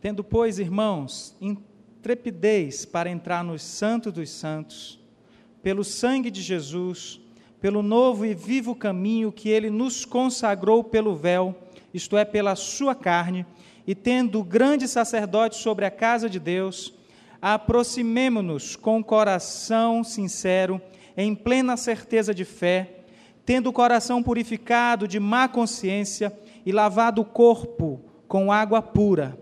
Tendo, pois, irmãos, intrepidez para entrar no Santo dos Santos, pelo sangue de Jesus, pelo novo e vivo caminho que ele nos consagrou pelo véu, isto é, pela sua carne, e tendo grande sacerdote sobre a casa de Deus, aproximemo-nos com coração sincero, em plena certeza de fé, tendo o coração purificado de má consciência e lavado o corpo com água pura.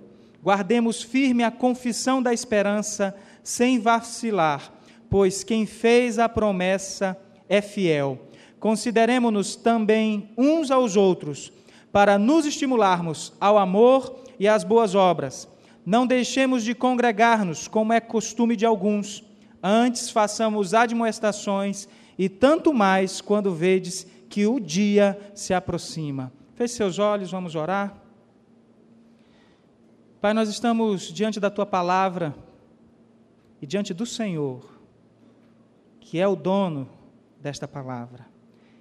Guardemos firme a confissão da esperança, sem vacilar, pois quem fez a promessa é fiel. Consideremos-nos também uns aos outros, para nos estimularmos ao amor e às boas obras. Não deixemos de congregar-nos, como é costume de alguns. Antes façamos admoestações, e tanto mais quando vedes que o dia se aproxima. Feche seus olhos, vamos orar. Pai, nós estamos diante da tua palavra e diante do Senhor, que é o dono desta palavra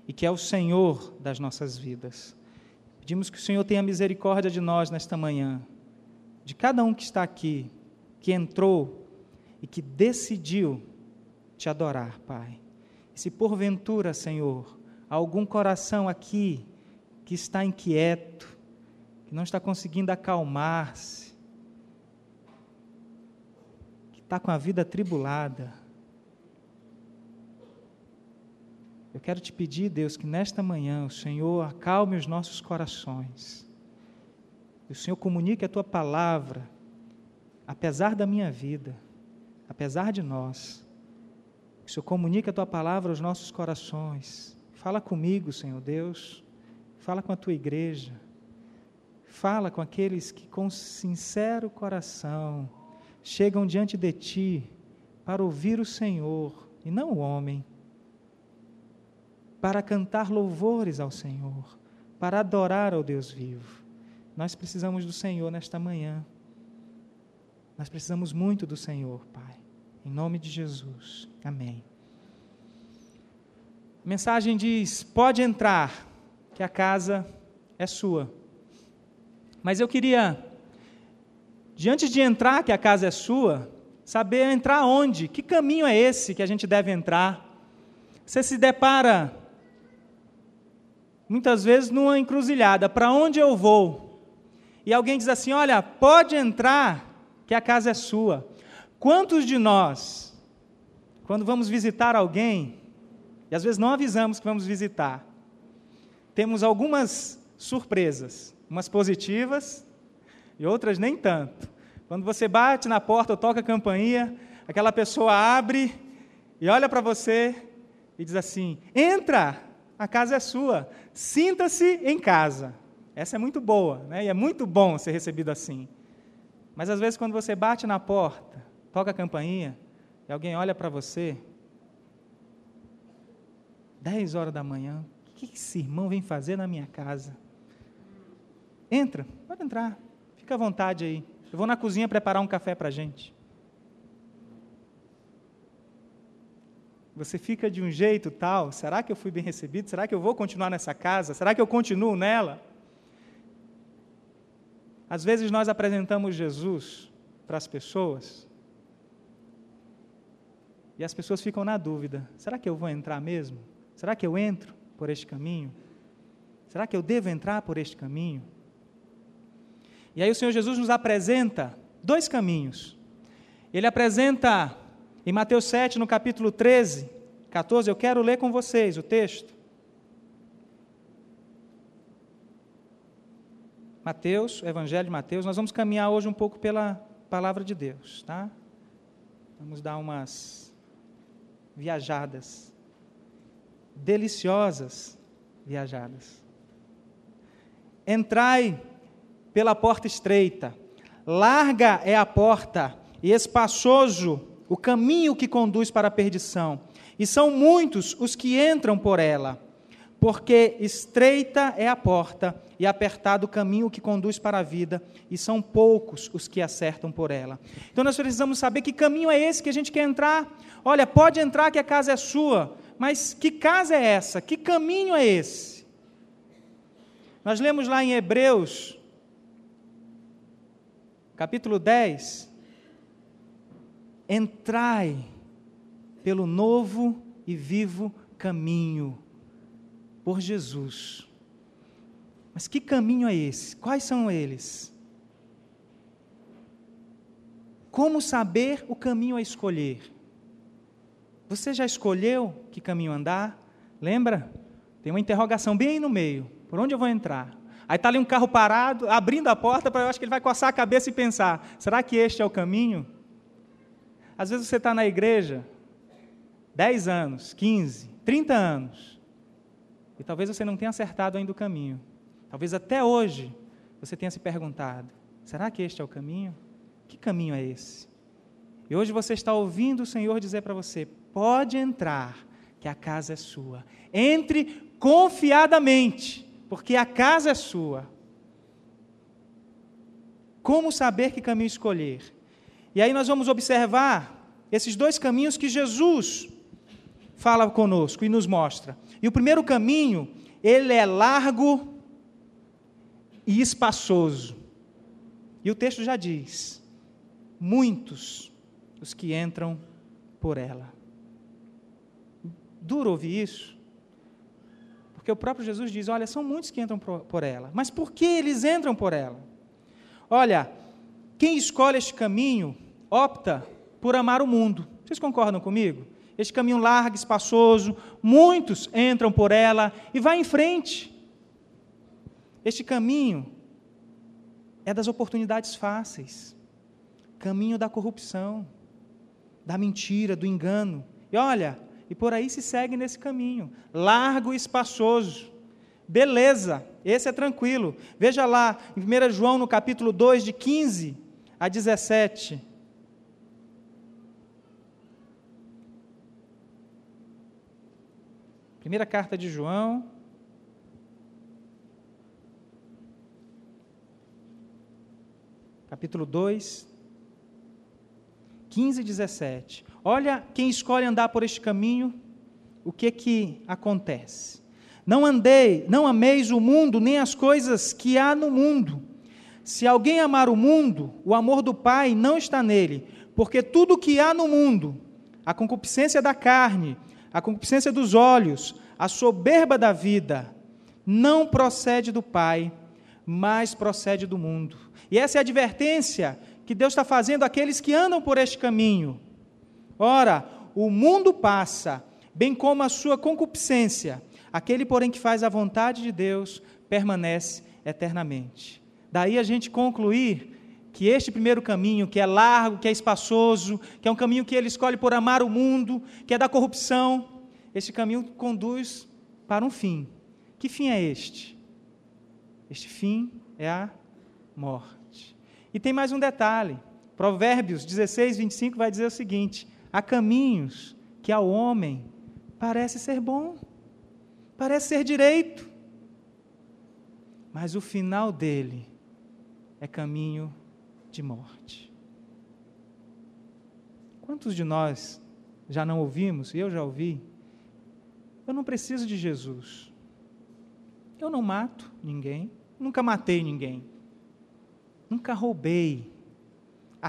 e que é o Senhor das nossas vidas. Pedimos que o Senhor tenha misericórdia de nós nesta manhã, de cada um que está aqui, que entrou e que decidiu te adorar, Pai. E se porventura, Senhor, há algum coração aqui que está inquieto, que não está conseguindo acalmar-se, que está com a vida atribulada, Eu quero te pedir, Deus, que nesta manhã o Senhor acalme os nossos corações. O Senhor comunique a tua palavra, apesar da minha vida, apesar de nós. Que o Senhor comunique a tua palavra aos nossos corações. Fala comigo, Senhor Deus. Fala com a tua igreja. Fala com aqueles que, com sincero coração, chegam diante de ti para ouvir o Senhor e não o homem para cantar louvores ao Senhor, para adorar ao Deus vivo. Nós precisamos do Senhor nesta manhã. Nós precisamos muito do Senhor, Pai. Em nome de Jesus. Amém. A mensagem diz: pode entrar, que a casa é sua. Mas eu queria, diante de entrar, que a casa é sua, saber entrar onde, que caminho é esse que a gente deve entrar. Você se depara muitas vezes numa encruzilhada: para onde eu vou? E alguém diz assim: olha, pode entrar, que a casa é sua. Quantos de nós, quando vamos visitar alguém, e às vezes não avisamos que vamos visitar, temos algumas surpresas, umas positivas e outras nem tanto. Quando você bate na porta ou toca a campainha, aquela pessoa abre e olha para você e diz assim: entra, a casa é sua. Sinta-se em casa. Essa é muito boa, né? E é muito bom ser recebido assim. Mas às vezes quando você bate na porta, toca a campainha, e alguém olha para você, 10 horas da manhã, o que esse irmão vem fazer na minha casa? Entra, pode entrar, fica à vontade aí. Eu vou na cozinha preparar um café para a gente. você fica de um jeito tal, será que eu fui bem recebido? Será que eu vou continuar nessa casa? Será que eu continuo nela? Às vezes nós apresentamos Jesus para as pessoas e as pessoas ficam na dúvida: será que eu vou entrar mesmo? Será que eu entro por este caminho? Será que eu devo entrar por este caminho? E aí o Senhor Jesus nos apresenta dois caminhos. Ele apresenta em Mateus 7, no capítulo 13, 14, eu quero ler com vocês o texto. Mateus, Evangelho de Mateus, nós vamos caminhar hoje um pouco pela palavra de Deus, tá? Vamos dar umas viajadas, deliciosas viajadas. Entrai pela porta estreita, larga é a porta e espaçoso o caminho que conduz para a perdição, e são muitos os que entram por ela, porque estreita é a porta e apertado o caminho que conduz para a vida, e são poucos os que acertam por ela. Então nós precisamos saber que caminho é esse que a gente quer entrar. Olha, pode entrar que a casa é sua, mas que casa é essa? Que caminho é esse? Nós lemos lá em Hebreus capítulo 10, entrai pelo novo e vivo caminho, por Jesus. Mas que caminho é esse? Quais são eles? Como saber o caminho a escolher? Você já escolheu que caminho andar? Lembra? Tem uma interrogação bem aí no meio. Por onde eu vou entrar? Aí está ali um carro parado, abrindo a porta, para eu acho que ele vai coçar a cabeça e pensar: será que este é o caminho? Às vezes você está na igreja, 10 anos, 15, 30 anos, e talvez você não tenha acertado ainda o caminho. Talvez até hoje você tenha se perguntado: será que este é o caminho? Que caminho é esse? E hoje você está ouvindo o Senhor dizer para você: pode entrar, que a casa é sua. Entre confiadamente, porque a casa é sua. Como saber que caminho escolher? E aí nós vamos observar esses dois caminhos que Jesus fala conosco e nos mostra. E o primeiro caminho, ele é largo e espaçoso. E o texto já diz: muitos os que entram por ela. Duro ouvir isso, porque o próprio Jesus diz: olha, são muitos que entram por ela. Mas por que eles entram por ela? Olha, quem escolhe este caminho opta por amar o mundo. Vocês concordam comigo? Este caminho largo, espaçoso, muitos entram por ela e vai em frente. Este caminho é das oportunidades fáceis, caminho da corrupção, da mentira, do engano. E olha, e por aí se segue nesse caminho, largo e espaçoso. Beleza, esse é tranquilo. Veja lá, em 1 João, no capítulo 2, de 15 a 17. Primeira carta de João. Capítulo 2, 15 e 17. Olha quem escolhe andar por este caminho, o que que acontece? Não andei, não ameis o mundo, nem as coisas que há no mundo. Se alguém amar o mundo, o amor do Pai não está nele, porque tudo que há no mundo, a concupiscência da carne, a concupiscência dos olhos, a soberba da vida, não procede do Pai, mas procede do mundo. E essa é a advertência que Deus está fazendo àqueles que andam por este caminho. Ora, o mundo passa, bem como a sua concupiscência. Aquele, porém, que faz a vontade de Deus permanece eternamente. Daí a gente concluir que este primeiro caminho, que é largo, que é espaçoso, que é um caminho que ele escolhe por amar o mundo, que é da corrupção, este caminho conduz para um fim. Que fim é este? Este fim é a morte. E tem mais um detalhe. Provérbios 16, 25 vai dizer o seguinte: Há caminhos que ao homem parece ser bom, parece ser direito, mas o final dele é caminho de morte. Quantos de nós já não ouvimos, e eu já ouvi, eu não preciso de Jesus. Eu não mato ninguém, nunca matei ninguém, nunca roubei,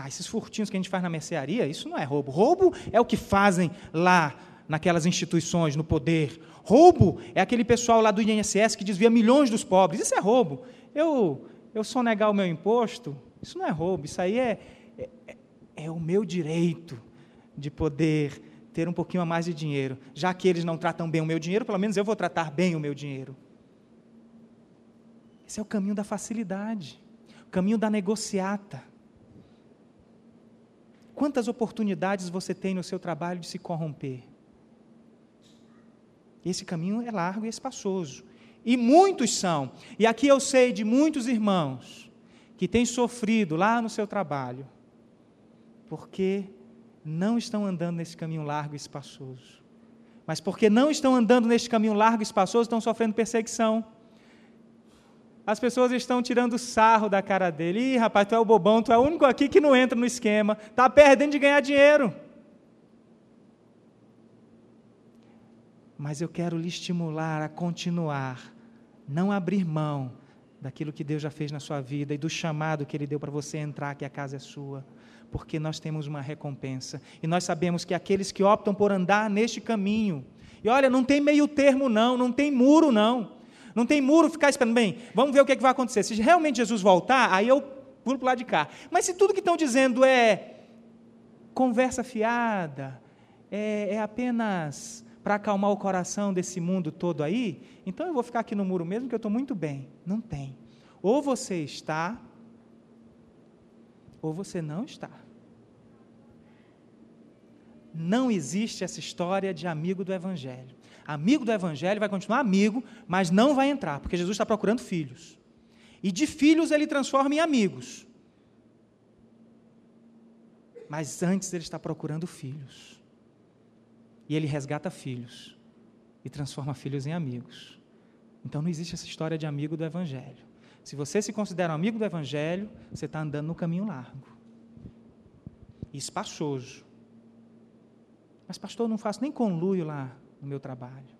ah, esses furtinhos que a gente faz na mercearia, isso não é roubo. Roubo é o que fazem lá naquelas instituições, no poder. Roubo é aquele pessoal lá do INSS que desvia milhões dos pobres. Isso é roubo. Eu, eu sonegar o meu imposto, isso não é roubo. Isso aí é, é, é o meu direito de poder ter um pouquinho a mais de dinheiro. Já que eles não tratam bem o meu dinheiro, pelo menos eu vou tratar bem o meu dinheiro. Esse é o caminho da facilidade, o caminho da negociata. Quantas oportunidades você tem no seu trabalho de se corromper? Esse caminho é largo e espaçoso. E muitos são. E aqui eu sei de muitos irmãos que têm sofrido lá no seu trabalho, porque não estão andando nesse caminho largo e espaçoso. Mas porque não estão andando nesse caminho largo e espaçoso, estão sofrendo perseguição as pessoas estão tirando sarro da cara dele. Ih, rapaz, tu é o bobão, tu é o único aqui que não entra no esquema, está perdendo de ganhar dinheiro. Mas eu quero lhe estimular a continuar, não abrir mão daquilo que Deus já fez na sua vida e do chamado que Ele deu para você entrar, que a casa é sua, porque nós temos uma recompensa e nós sabemos que aqueles que optam por andar neste caminho, e olha, não tem meio termo, não, não tem muro, não. Não tem muro ficar esperando. Bem, vamos ver o que, é que vai acontecer. Se realmente Jesus voltar, aí eu pulo para o lado de cá. Mas se tudo que estão dizendo é conversa fiada, é, é apenas para acalmar o coração desse mundo todo aí, então eu vou ficar aqui no muro mesmo que eu estou muito bem. Não tem. Ou você está, ou você não está. Não existe essa história de amigo do Evangelho. Amigo do Evangelho vai continuar amigo, mas não vai entrar, porque Jesus está procurando filhos. E de filhos ele transforma em amigos. Mas antes ele está procurando filhos. E ele resgata filhos e transforma filhos em amigos. Então não existe essa história de amigo do Evangelho. Se você se considera um amigo do Evangelho, você está andando no caminho largo e espaçoso. Mas, pastor, eu não faço nem conluio lá no meu trabalho.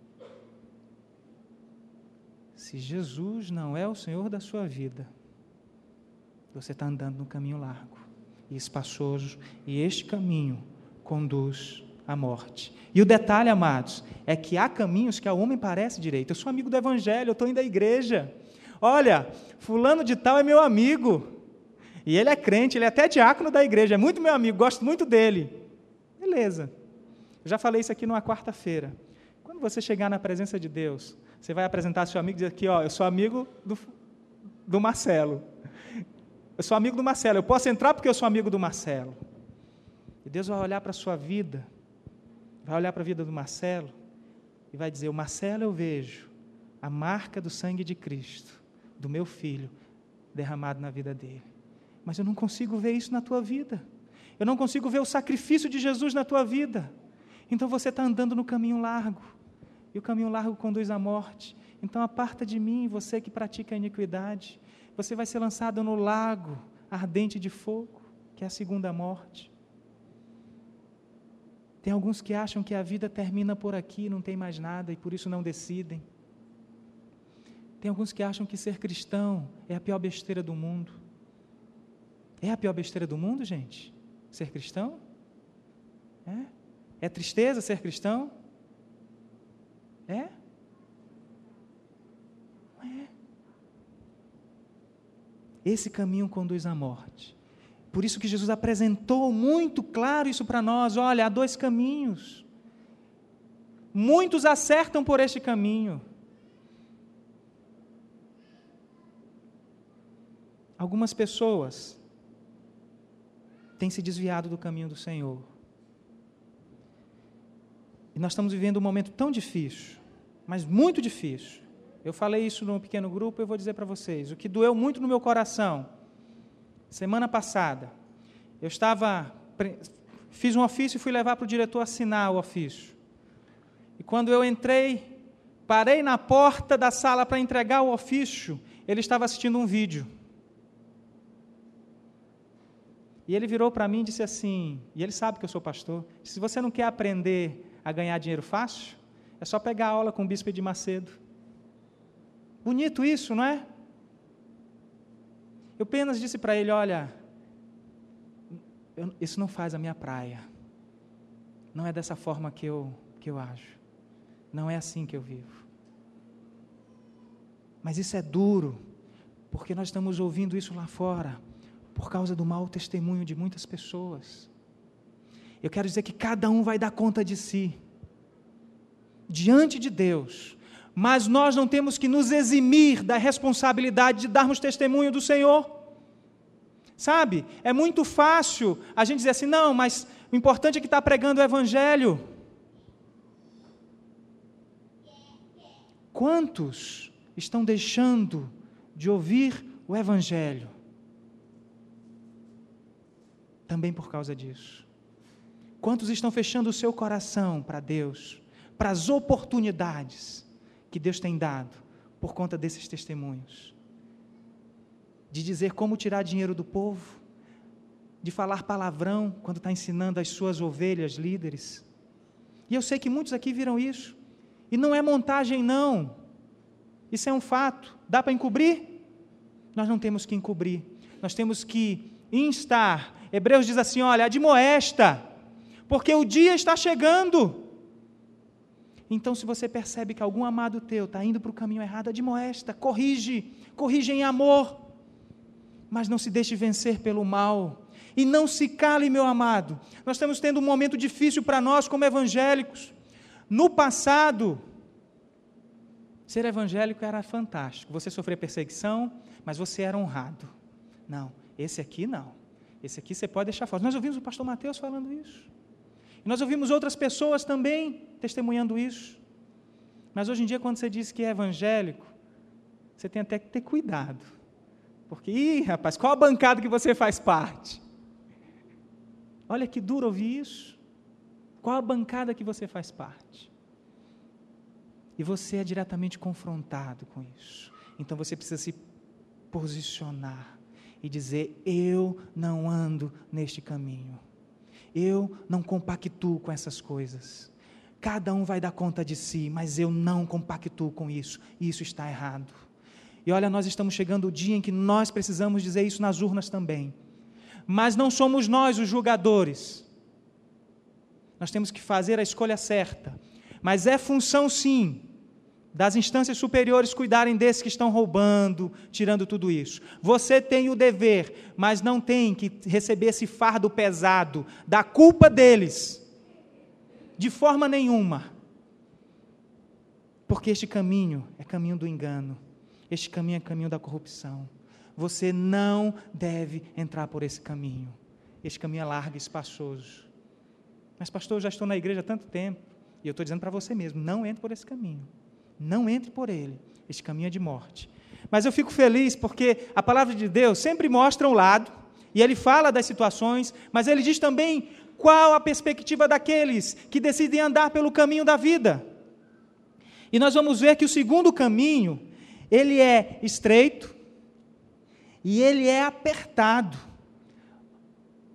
Se Jesus não é o Senhor da sua vida, você está andando no caminho largo e espaçoso, e este caminho conduz à morte. E o detalhe, amados, é que há caminhos que ao homem parece direito. Eu sou amigo do Evangelho, eu estou indo à igreja. Olha, fulano de tal é meu amigo. E ele é crente, ele é até diácono da igreja, é muito meu amigo, gosto muito dele. Beleza. Eu já falei isso aqui numa quarta-feira. Quando você chegar na presença de Deus, você vai apresentar seu amigo e dizer aqui, ó, eu sou amigo do, do Marcelo. Eu sou amigo do Marcelo, eu posso entrar porque eu sou amigo do Marcelo. E Deus vai olhar para a sua vida, vai olhar para a vida do Marcelo e vai dizer: O Marcelo eu vejo a marca do sangue de Cristo, do meu filho, derramado na vida dele. Mas eu não consigo ver isso na tua vida. Eu não consigo ver o sacrifício de Jesus na tua vida. Então você está andando no caminho largo. E o caminho largo conduz à morte. Então aparta de mim, você que pratica a iniquidade você vai ser lançado no lago ardente de fogo, que é a segunda morte. Tem alguns que acham que a vida termina por aqui, não tem mais nada e por isso não decidem. Tem alguns que acham que ser cristão é a pior besteira do mundo. É a pior besteira do mundo, gente? Ser cristão? É? É tristeza ser cristão? É? Esse caminho conduz à morte. Por isso que Jesus apresentou muito claro isso para nós: olha, há dois caminhos. Muitos acertam por este caminho. Algumas pessoas têm se desviado do caminho do Senhor. E nós estamos vivendo um momento tão difícil, mas muito difícil, eu falei isso num pequeno grupo, eu vou dizer para vocês. O que doeu muito no meu coração, semana passada, eu estava, fiz um ofício e fui levar para o diretor assinar o ofício. E quando eu entrei, parei na porta da sala para entregar o ofício, ele estava assistindo um vídeo. E ele virou para mim e disse assim, e ele sabe que eu sou pastor, se você não quer aprender a ganhar dinheiro fácil, é só pegar aula com o bispo de Macedo. Bonito isso, não é? Eu apenas disse para ele: Olha, eu, isso não faz a minha praia. Não é dessa forma que eu, que eu ajo. Não é assim que eu vivo. Mas isso é duro, porque nós estamos ouvindo isso lá fora, por causa do mau testemunho de muitas pessoas. Eu quero dizer que cada um vai dar conta de si. Diante de Deus, mas nós não temos que nos eximir da responsabilidade de darmos testemunho do Senhor. Sabe, é muito fácil a gente dizer assim, não, mas o importante é que está pregando o Evangelho. Quantos estão deixando de ouvir o Evangelho? Também por causa disso. Quantos estão fechando o seu coração para Deus, para as oportunidades? que Deus tem dado por conta desses testemunhos. De dizer como tirar dinheiro do povo, de falar palavrão quando está ensinando as suas ovelhas líderes. E eu sei que muitos aqui viram isso. E não é montagem, não. Isso é um fato. Dá para encobrir? nós não temos que encobrir, nós temos que instar. Hebreus diz assim: olha, admoesta, porque o dia está chegando. Então, se você percebe que algum amado teu está indo para o caminho errado, admoesta, corrige, corrige em amor, mas não se deixe vencer pelo mal. E não se cale, meu amado. Nós estamos tendo um momento difícil para nós como evangélicos. No passado, ser evangélico era fantástico. Você sofria perseguição, mas você era honrado. Não, esse aqui não. Esse aqui você pode deixar fora. Nós ouvimos o pastor Mateus falando isso. E nós ouvimos outras pessoas também testemunhando isso. Mas hoje em dia, quando você diz que é evangélico, você tem até que ter cuidado. Porque, ih, rapaz, qual a bancada que você faz parte? Olha que duro ouvir isso. Qual a bancada que você faz parte? E você é diretamente confrontado com isso. Então você precisa se posicionar e dizer: Eu não ando neste caminho. Eu não compactuo com essas coisas. Cada um vai dar conta de si, mas eu não compactuo com isso. Isso está errado. E olha, nós estamos chegando o dia em que nós precisamos dizer isso nas urnas também. Mas não somos nós os julgadores. Nós temos que fazer a escolha certa. Mas é função, sim, das instâncias superiores cuidarem desses que estão roubando, tirando tudo isso. Você tem o dever, mas não tem que receber esse fardo pesado da culpa deles de forma nenhuma. Porque este caminho é caminho do engano, este caminho é caminho da corrupção. Você não deve entrar por esse caminho. Este caminho é largo e espaçoso. Mas, pastor, eu já estou na igreja há tanto tempo, e eu estou dizendo para você mesmo: não entre por esse caminho. Não entre por ele. Este caminho é de morte. Mas eu fico feliz porque a palavra de Deus sempre mostra um lado, e ele fala das situações, mas ele diz também qual a perspectiva daqueles que decidem andar pelo caminho da vida? E nós vamos ver que o segundo caminho, ele é estreito e ele é apertado.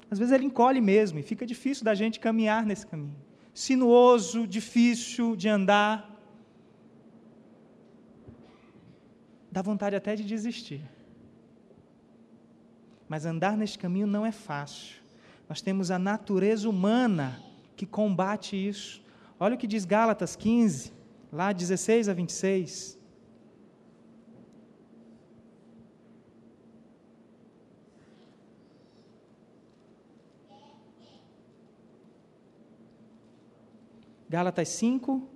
Às vezes ele encolhe mesmo e fica difícil da gente caminhar nesse caminho. Sinuoso, difícil de andar. Dá vontade até de desistir. Mas andar neste caminho não é fácil. Nós temos a natureza humana que combate isso. Olha o que diz Gálatas 15, lá 16 a 26. Gálatas 5,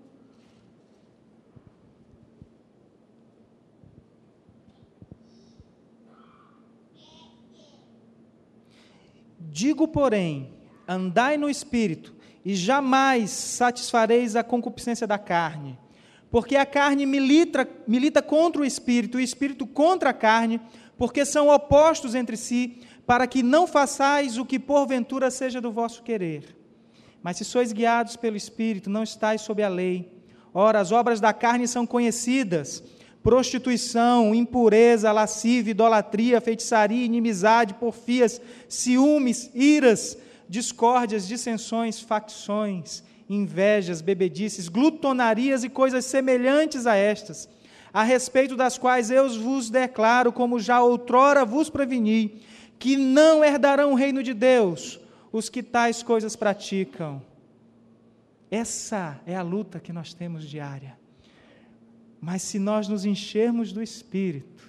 Digo, porém, andai no espírito, e jamais satisfareis a concupiscência da carne. Porque a carne milita, milita contra o espírito, e o espírito contra a carne, porque são opostos entre si, para que não façais o que porventura seja do vosso querer. Mas se sois guiados pelo espírito, não estáis sob a lei. Ora, as obras da carne são conhecidas prostituição, impureza, lascívia, idolatria, feitiçaria, inimizade, porfias, ciúmes, iras, discórdias, dissensões, facções, invejas, bebedices, glutonarias e coisas semelhantes a estas, a respeito das quais eu vos declaro, como já outrora vos preveni, que não herdarão o reino de Deus os que tais coisas praticam. Essa é a luta que nós temos diária. Mas se nós nos enchermos do Espírito,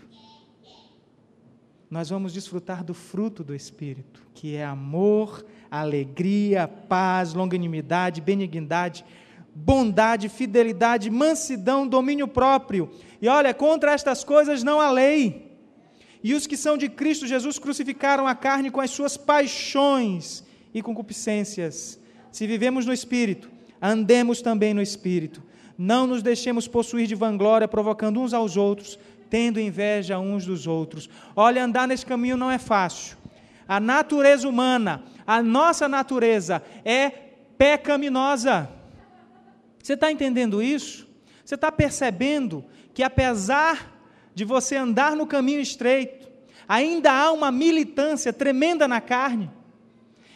nós vamos desfrutar do fruto do Espírito, que é amor, alegria, paz, longanimidade, benignidade, bondade, fidelidade, mansidão, domínio próprio. E olha, contra estas coisas não há lei. E os que são de Cristo Jesus crucificaram a carne com as suas paixões e concupiscências. Se vivemos no Espírito, andemos também no Espírito. Não nos deixemos possuir de vanglória, provocando uns aos outros, tendo inveja uns dos outros. Olha, andar nesse caminho não é fácil. A natureza humana, a nossa natureza é pecaminosa. Você está entendendo isso? Você está percebendo que apesar de você andar no caminho estreito, ainda há uma militância tremenda na carne,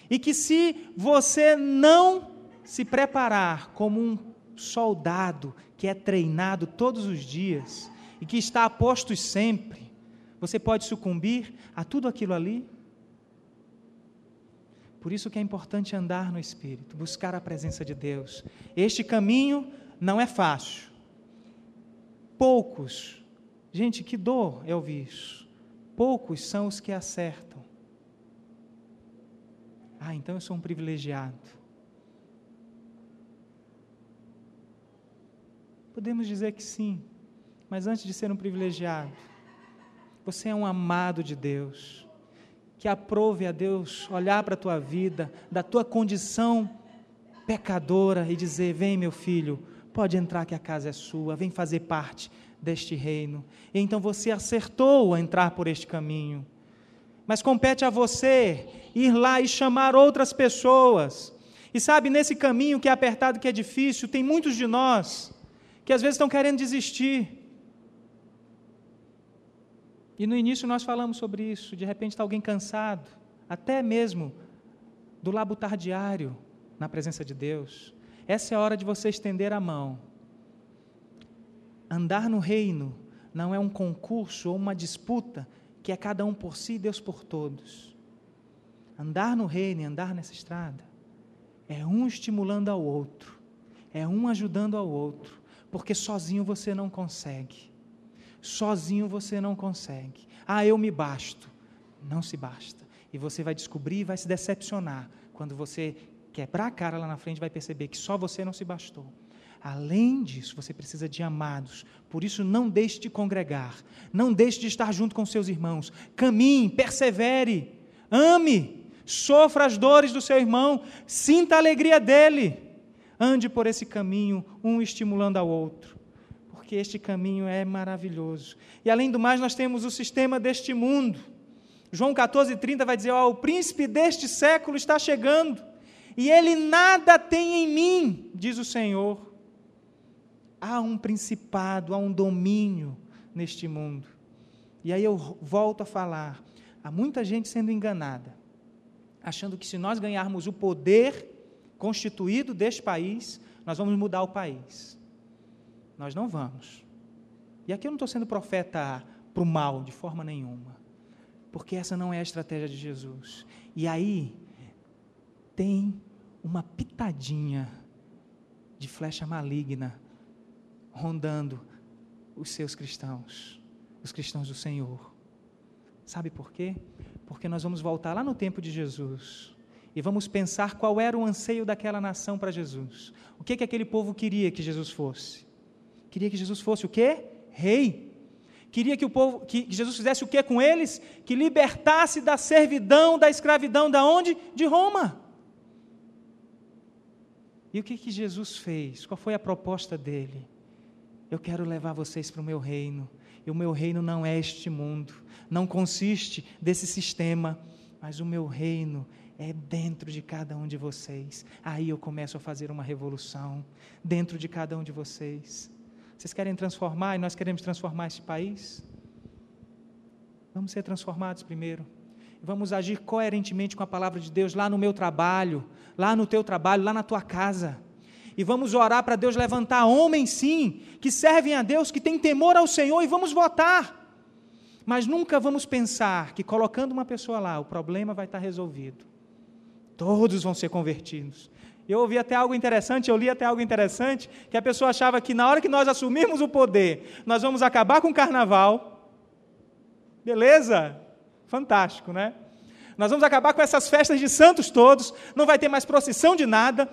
e que se você não se preparar como um soldado que é treinado todos os dias e que está a postos sempre, Você pode sucumbir a tudo aquilo ali? Por isso que é importante andar no Espírito, buscar a presença de Deus. Este caminho não é fácil. Poucos, gente, que dor é ouvir isso. Poucos são os que acertam. Ah, então eu sou um privilegiado. Podemos dizer que sim, mas antes de ser um privilegiado, você é um amado de Deus que aprove a Deus olhar para a tua vida, da tua condição pecadora e dizer: Vem, meu filho, pode entrar que a casa é sua, vem fazer parte deste reino. E então você acertou a entrar por este caminho. Mas compete a você ir lá e chamar outras pessoas. E sabe, nesse caminho que é apertado, que é difícil, tem muitos de nós que às vezes estão querendo desistir. E no início nós falamos sobre isso. De repente está alguém cansado, até mesmo do labutar diário na presença de Deus. Essa é a hora de você estender a mão. Andar no reino não é um concurso ou uma disputa que é cada um por si e Deus por todos. Andar no reino e andar nessa estrada é um estimulando ao outro, é um ajudando ao outro, porque sozinho você não consegue. Sozinho você não consegue. Ah, eu me basto. Não se basta. E você vai descobrir e vai se decepcionar. Quando você quebrar a cara lá na frente, vai perceber que só você não se bastou. Além disso, você precisa de amados. Por isso, não deixe de congregar. Não deixe de estar junto com seus irmãos. Caminhe, persevere, ame, sofra as dores do seu irmão, sinta a alegria dele. Ande por esse caminho, um estimulando ao outro porque este caminho é maravilhoso. E além do mais, nós temos o sistema deste mundo. João 14,30 vai dizer: o príncipe deste século está chegando, e ele nada tem em mim, diz o Senhor. Há um principado, há um domínio neste mundo. E aí eu volto a falar: há muita gente sendo enganada, achando que se nós ganharmos o poder constituído deste país, nós vamos mudar o país. Nós não vamos. E aqui eu não estou sendo profeta para o mal, de forma nenhuma. Porque essa não é a estratégia de Jesus. E aí, tem uma pitadinha de flecha maligna rondando os seus cristãos, os cristãos do Senhor. Sabe por quê? Porque nós vamos voltar lá no tempo de Jesus e vamos pensar qual era o anseio daquela nação para Jesus. O que que aquele povo queria que Jesus fosse? Queria que Jesus fosse o quê? Rei. Queria que o povo, que Jesus fizesse o quê com eles? Que libertasse da servidão, da escravidão, da onde? De Roma. E o que, que Jesus fez? Qual foi a proposta dele? Eu quero levar vocês para o meu reino. E o meu reino não é este mundo, não consiste desse sistema, mas o meu reino é dentro de cada um de vocês. Aí eu começo a fazer uma revolução dentro de cada um de vocês. Vocês querem transformar e nós queremos transformar este país? Vamos ser transformados primeiro. Vamos agir coerentemente com a palavra de Deus lá no meu trabalho, lá no teu trabalho, lá na tua casa. E vamos orar para Deus levantar homens, sim, que servem a Deus, que têm temor ao Senhor, e vamos votar. Mas nunca vamos pensar que colocando uma pessoa lá, o problema vai estar resolvido. Todos vão ser convertidos. Eu ouvi até algo interessante, eu li até algo interessante, que a pessoa achava que na hora que nós assumirmos o poder, nós vamos acabar com o carnaval. Beleza? Fantástico, né? Nós vamos acabar com essas festas de santos todos, não vai ter mais procissão de nada.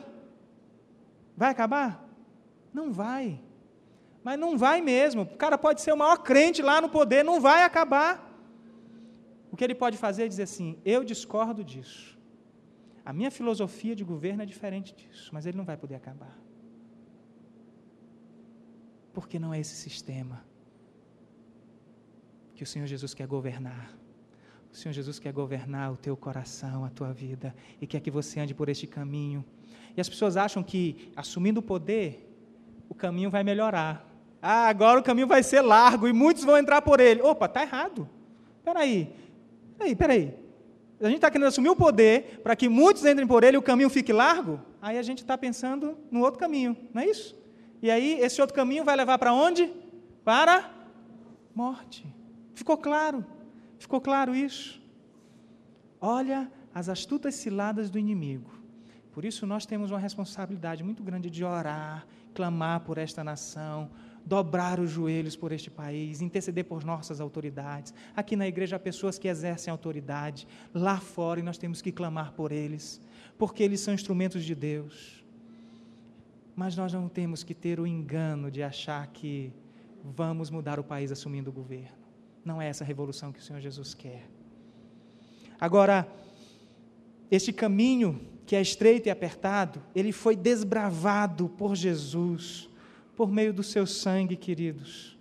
Vai acabar? Não vai. Mas não vai mesmo. O cara pode ser o maior crente lá no poder, não vai acabar. O que ele pode fazer é dizer assim: eu discordo disso. A minha filosofia de governo é diferente disso, mas ele não vai poder acabar. Porque não é esse sistema que o Senhor Jesus quer governar. O Senhor Jesus quer governar o teu coração, a tua vida, e quer que você ande por este caminho. E as pessoas acham que, assumindo o poder, o caminho vai melhorar. Ah, agora o caminho vai ser largo e muitos vão entrar por ele. Opa, está errado. Espera aí. Peraí, peraí a gente está querendo assumir o poder para que muitos entrem por ele e o caminho fique largo, aí a gente está pensando no outro caminho, não é isso? E aí esse outro caminho vai levar para onde? Para morte. Ficou claro? Ficou claro isso? Olha as astutas ciladas do inimigo. Por isso nós temos uma responsabilidade muito grande de orar, clamar por esta nação, dobrar os joelhos por este país, interceder por nossas autoridades. Aqui na igreja há pessoas que exercem autoridade, lá fora e nós temos que clamar por eles, porque eles são instrumentos de Deus. Mas nós não temos que ter o engano de achar que vamos mudar o país assumindo o governo. Não é essa revolução que o Senhor Jesus quer. Agora, este caminho que é estreito e apertado, ele foi desbravado por Jesus, por meio do seu sangue, queridos.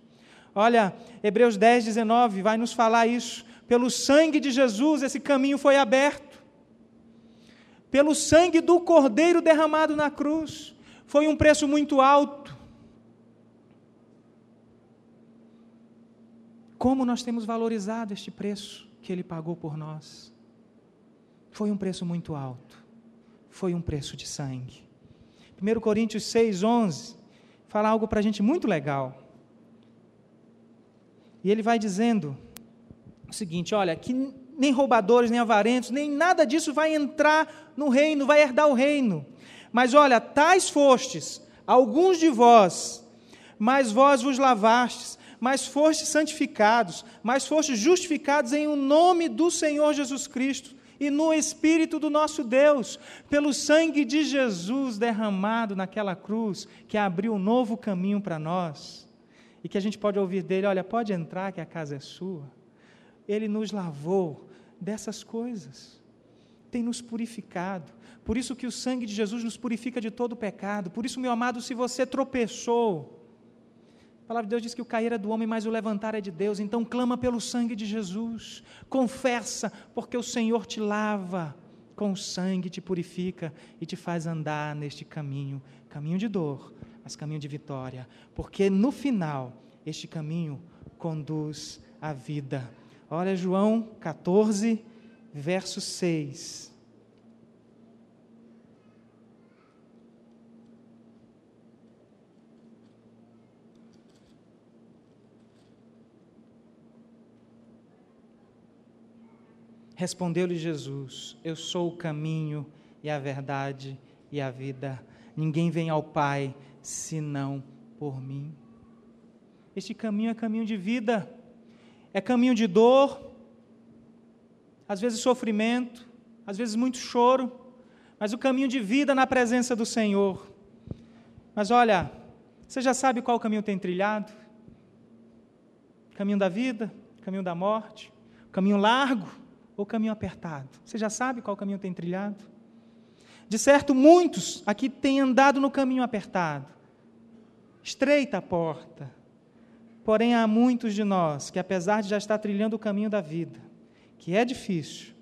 Olha, Hebreus 10, 19 vai nos falar isso. Pelo sangue de Jesus, esse caminho foi aberto. Pelo sangue do Cordeiro derramado na cruz. Foi um preço muito alto. Como nós temos valorizado este preço que ele pagou por nós? Foi um preço muito alto. Foi um preço de sangue. 1 Coríntios 6, 11, fala algo para a gente muito legal. E ele vai dizendo o seguinte: olha, que nem roubadores, nem avarentos, nem nada disso vai entrar no reino, vai herdar o reino. Mas olha, tais fostes, alguns de vós, mas vós vos lavastes, mas fostes santificados, mas fostes justificados em o nome do Senhor Jesus Cristo e no Espírito do nosso Deus, pelo sangue de Jesus derramado naquela cruz, que abriu um novo caminho para nós, e que a gente pode ouvir dele: olha, pode entrar, que a casa é sua. Ele nos lavou dessas coisas, tem nos purificado. Por isso que o sangue de Jesus nos purifica de todo pecado. Por isso, meu amado, se você tropeçou, palavra de Deus diz que o cair é do homem, mas o levantar é de Deus. Então clama pelo sangue de Jesus. Confessa, porque o Senhor te lava com o sangue, te purifica e te faz andar neste caminho caminho de dor, mas caminho de vitória. Porque no final, este caminho conduz à vida. Olha João 14, verso 6. Respondeu-lhe Jesus: Eu sou o caminho e a verdade e a vida. Ninguém vem ao Pai senão por mim. Este caminho é caminho de vida, é caminho de dor, às vezes sofrimento, às vezes muito choro, mas o caminho de vida na presença do Senhor. Mas olha, você já sabe qual caminho tem trilhado? Caminho da vida, caminho da morte, caminho largo, ou caminho apertado? Você já sabe qual caminho tem trilhado? De certo, muitos aqui têm andado no caminho apertado. Estreita a porta. Porém, há muitos de nós que, apesar de já estar trilhando o caminho da vida, que é difícil,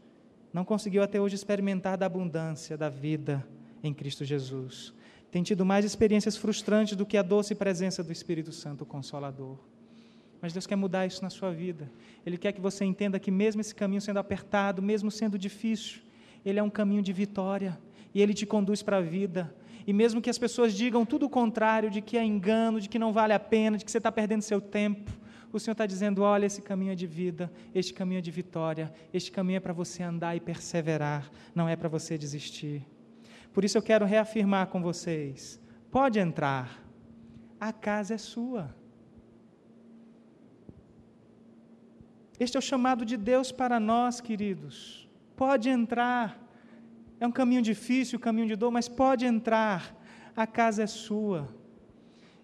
não conseguiu até hoje experimentar da abundância da vida em Cristo Jesus. Tem tido mais experiências frustrantes do que a doce presença do Espírito Santo, Consolador. Mas Deus quer mudar isso na sua vida. Ele quer que você entenda que, mesmo esse caminho sendo apertado, mesmo sendo difícil, ele é um caminho de vitória e ele te conduz para a vida. E mesmo que as pessoas digam tudo o contrário, de que é engano, de que não vale a pena, de que você está perdendo seu tempo, o Senhor está dizendo: olha, esse caminho é de vida, este caminho é de vitória, este caminho é para você andar e perseverar, não é para você desistir. Por isso eu quero reafirmar com vocês: pode entrar, a casa é sua. Este é o chamado de Deus para nós, queridos. Pode entrar. É um caminho difícil, um caminho de dor, mas pode entrar. A casa é sua.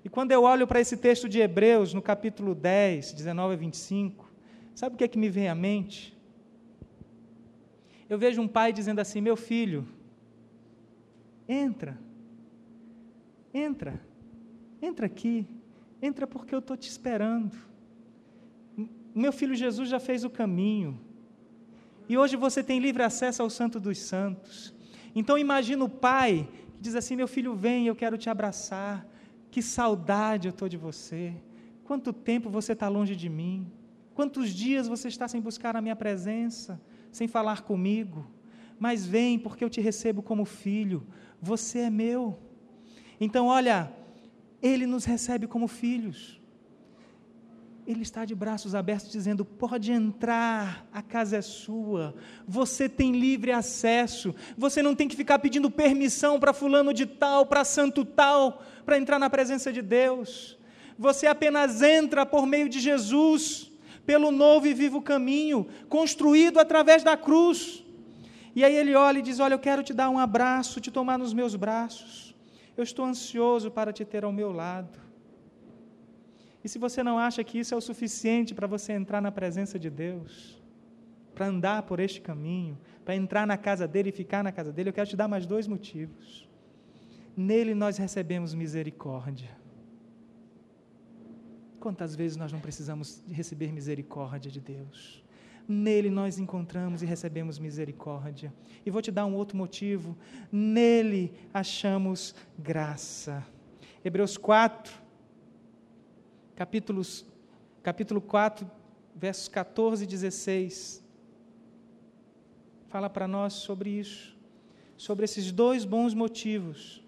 E quando eu olho para esse texto de Hebreus, no capítulo 10, 19 a 25, sabe o que é que me vem à mente? Eu vejo um pai dizendo assim: Meu filho, entra, entra, entra aqui, entra porque eu estou te esperando. O meu filho Jesus já fez o caminho. E hoje você tem livre acesso ao Santo dos Santos. Então imagina o pai que diz assim: Meu filho, vem, eu quero te abraçar. Que saudade eu estou de você. Quanto tempo você está longe de mim. Quantos dias você está sem buscar a minha presença, sem falar comigo. Mas vem, porque eu te recebo como filho. Você é meu. Então, olha, ele nos recebe como filhos. Ele está de braços abertos dizendo: pode entrar, a casa é sua, você tem livre acesso, você não tem que ficar pedindo permissão para fulano de tal, para santo tal, para entrar na presença de Deus. Você apenas entra por meio de Jesus, pelo novo e vivo caminho, construído através da cruz. E aí ele olha e diz: Olha, eu quero te dar um abraço, te tomar nos meus braços. Eu estou ansioso para te ter ao meu lado. E se você não acha que isso é o suficiente para você entrar na presença de Deus, para andar por este caminho, para entrar na casa dele e ficar na casa dele, eu quero te dar mais dois motivos. Nele nós recebemos misericórdia. Quantas vezes nós não precisamos receber misericórdia de Deus? Nele nós encontramos e recebemos misericórdia. E vou te dar um outro motivo. Nele achamos graça. Hebreus 4, capítulos, capítulo 4, versos 14 e 16. Fala para nós sobre isso, sobre esses dois bons motivos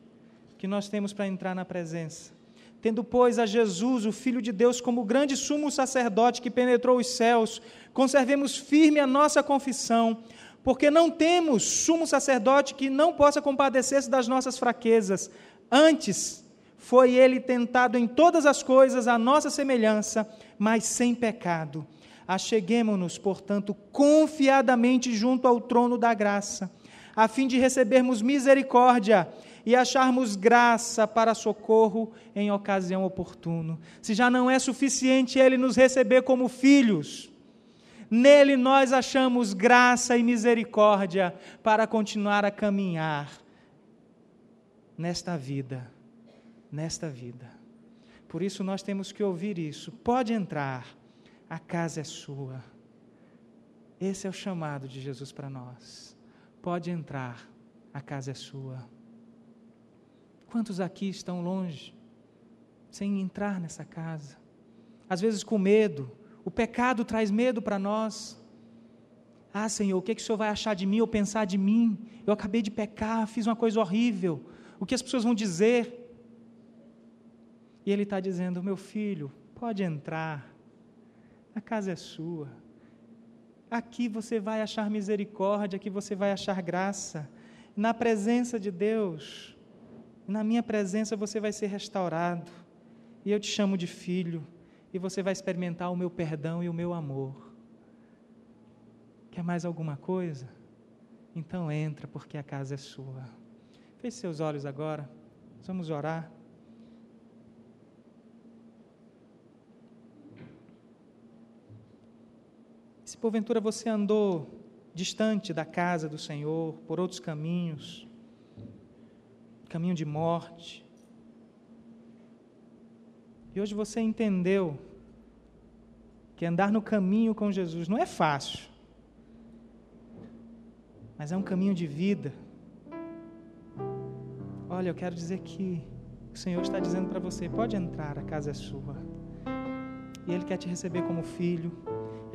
que nós temos para entrar na presença. Tendo, pois, a Jesus, o Filho de Deus, como grande sumo sacerdote que penetrou os céus, conservemos firme a nossa confissão, porque não temos sumo sacerdote que não possa compadecer-se das nossas fraquezas. Antes, foi ele tentado em todas as coisas à nossa semelhança, mas sem pecado. Acheguemo-nos, portanto, confiadamente junto ao trono da graça, a fim de recebermos misericórdia e acharmos graça para socorro em ocasião oportuna. Se já não é suficiente ele nos receber como filhos, nele nós achamos graça e misericórdia para continuar a caminhar nesta vida nesta vida. Por isso nós temos que ouvir isso. Pode entrar, a casa é sua. Esse é o chamado de Jesus para nós. Pode entrar, a casa é sua. Quantos aqui estão longe, sem entrar nessa casa? Às vezes com medo. O pecado traz medo para nós. Ah, Senhor, o que, é que o Senhor vai achar de mim ou pensar de mim? Eu acabei de pecar, fiz uma coisa horrível. O que as pessoas vão dizer? E ele está dizendo: meu filho, pode entrar, a casa é sua. Aqui você vai achar misericórdia, aqui você vai achar graça. Na presença de Deus, na minha presença você vai ser restaurado. E eu te chamo de filho, e você vai experimentar o meu perdão e o meu amor. Quer mais alguma coisa? Então entra, porque a casa é sua. Feche seus olhos agora, vamos orar. Se porventura você andou distante da casa do Senhor, por outros caminhos, caminho de morte, e hoje você entendeu que andar no caminho com Jesus não é fácil, mas é um caminho de vida. Olha, eu quero dizer que o Senhor está dizendo para você: pode entrar, a casa é sua. E Ele quer te receber como filho.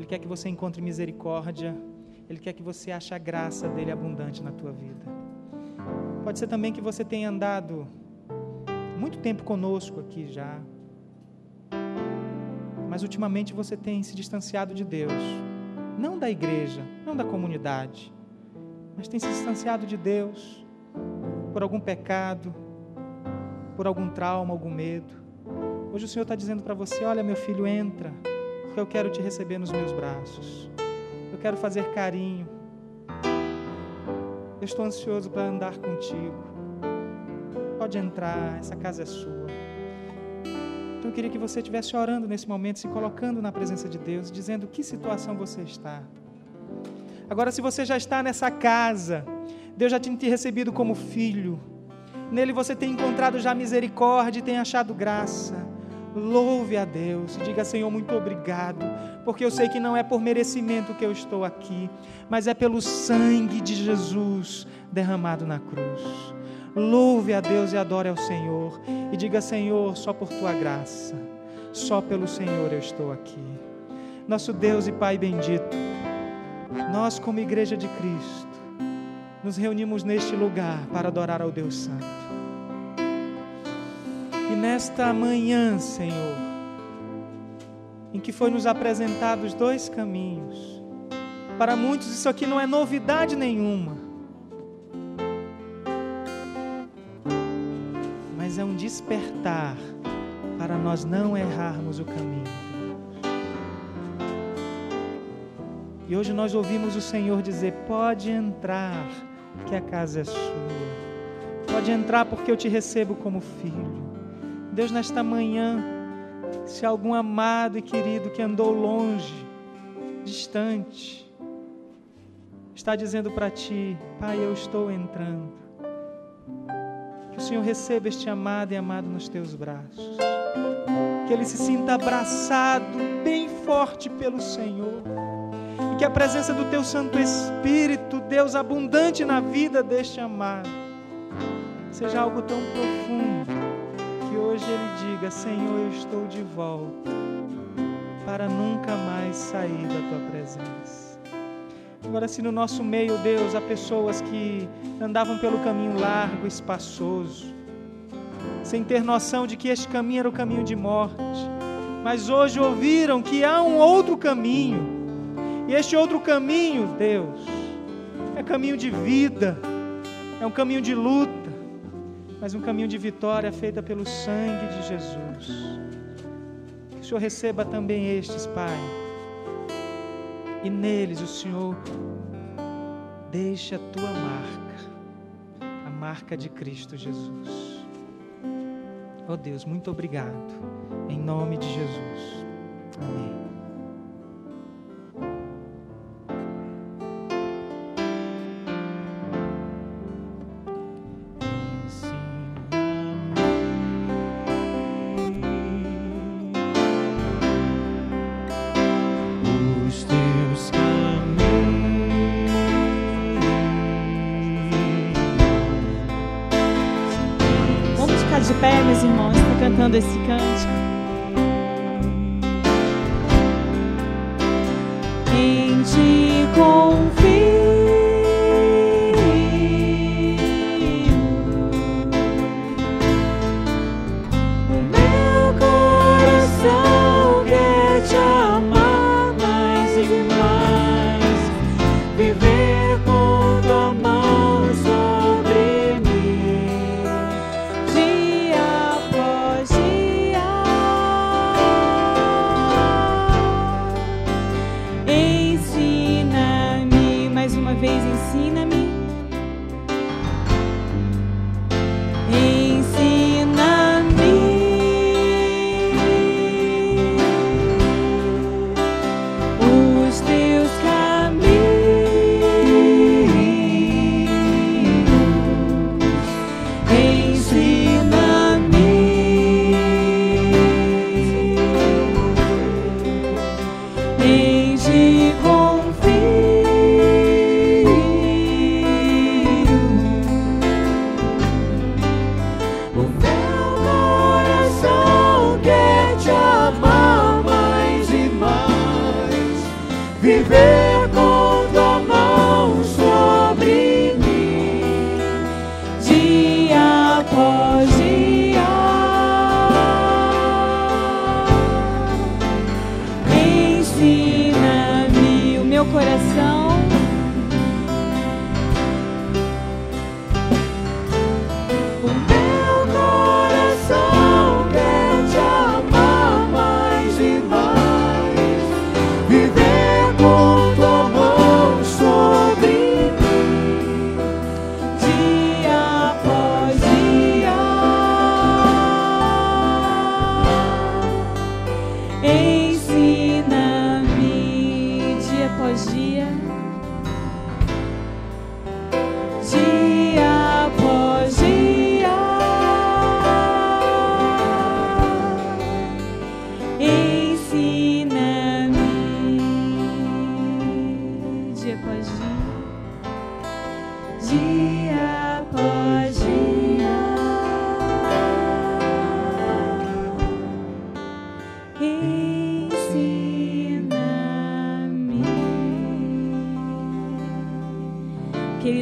Ele quer que você encontre misericórdia, Ele quer que você ache a graça dele abundante na tua vida. Pode ser também que você tenha andado muito tempo conosco aqui já, mas ultimamente você tem se distanciado de Deus, não da igreja, não da comunidade, mas tem se distanciado de Deus por algum pecado, por algum trauma, algum medo. Hoje o Senhor está dizendo para você: olha, meu filho, entra porque eu quero te receber nos meus braços. Eu quero fazer carinho. Eu estou ansioso para andar contigo. Pode entrar, essa casa é sua. Então eu queria que você estivesse orando nesse momento, se colocando na presença de Deus, dizendo que situação você está. Agora, se você já está nessa casa, Deus já tem te recebido como filho, nele você tem encontrado já misericórdia e tem achado graça. Louve a Deus e diga: Senhor, muito obrigado, porque eu sei que não é por merecimento que eu estou aqui, mas é pelo sangue de Jesus derramado na cruz. Louve a Deus e adore ao Senhor e diga: Senhor, só por tua graça, só pelo Senhor eu estou aqui. Nosso Deus e Pai bendito, nós, como Igreja de Cristo, nos reunimos neste lugar para adorar ao Deus Santo. Nesta manhã, Senhor, em que foi nos apresentados dois caminhos. Para muitos isso aqui não é novidade nenhuma. Mas é um despertar para nós não errarmos o caminho. E hoje nós ouvimos o Senhor dizer: pode entrar, que a casa é sua. Pode entrar porque eu te recebo como filho. Deus, nesta manhã, se algum amado e querido que andou longe, distante, está dizendo para ti: Pai, eu estou entrando. Que o Senhor receba este amado e amado nos teus braços. Que ele se sinta abraçado bem forte pelo Senhor. E que a presença do teu Santo Espírito, Deus abundante na vida deste amado, seja algo tão profundo hoje ele diga: Senhor, eu estou de volta para nunca mais sair da tua presença. Agora, se no nosso meio, Deus, há pessoas que andavam pelo caminho largo, espaçoso, sem ter noção de que este caminho era o caminho de morte, mas hoje ouviram que há um outro caminho, e este outro caminho, Deus, é caminho de vida, é um caminho de luta mas um caminho de vitória feita pelo sangue de Jesus. Que o Senhor receba também estes, Pai. E neles o Senhor deixe a tua marca, a marca de Cristo Jesus. Oh Deus, muito obrigado. Em nome de Jesus. Amém. Esse cântico.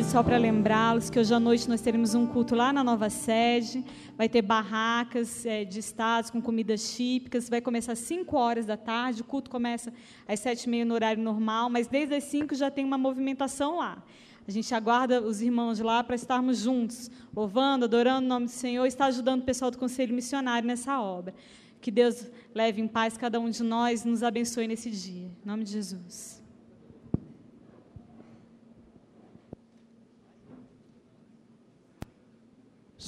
Só para lembrá-los que hoje à noite nós teremos um culto lá na nova sede. Vai ter barracas é, de estados com comidas típicas. Vai começar às 5 horas da tarde. O culto começa às 7 e meia no horário normal, mas desde as 5 já tem uma movimentação lá. A gente aguarda os irmãos lá para estarmos juntos, louvando, adorando o nome do Senhor e estar ajudando o pessoal do Conselho Missionário nessa obra. Que Deus leve em paz cada um de nós e nos abençoe nesse dia. Em nome de Jesus.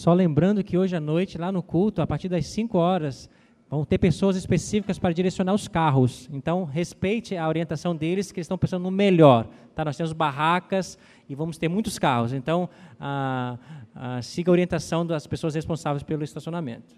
Só lembrando que hoje à noite, lá no culto, a partir das 5 horas, vão ter pessoas específicas para direcionar os carros. Então, respeite a orientação deles, que eles estão pensando no melhor. Tá? Nós temos barracas e vamos ter muitos carros. Então, ah, ah, siga a orientação das pessoas responsáveis pelo estacionamento.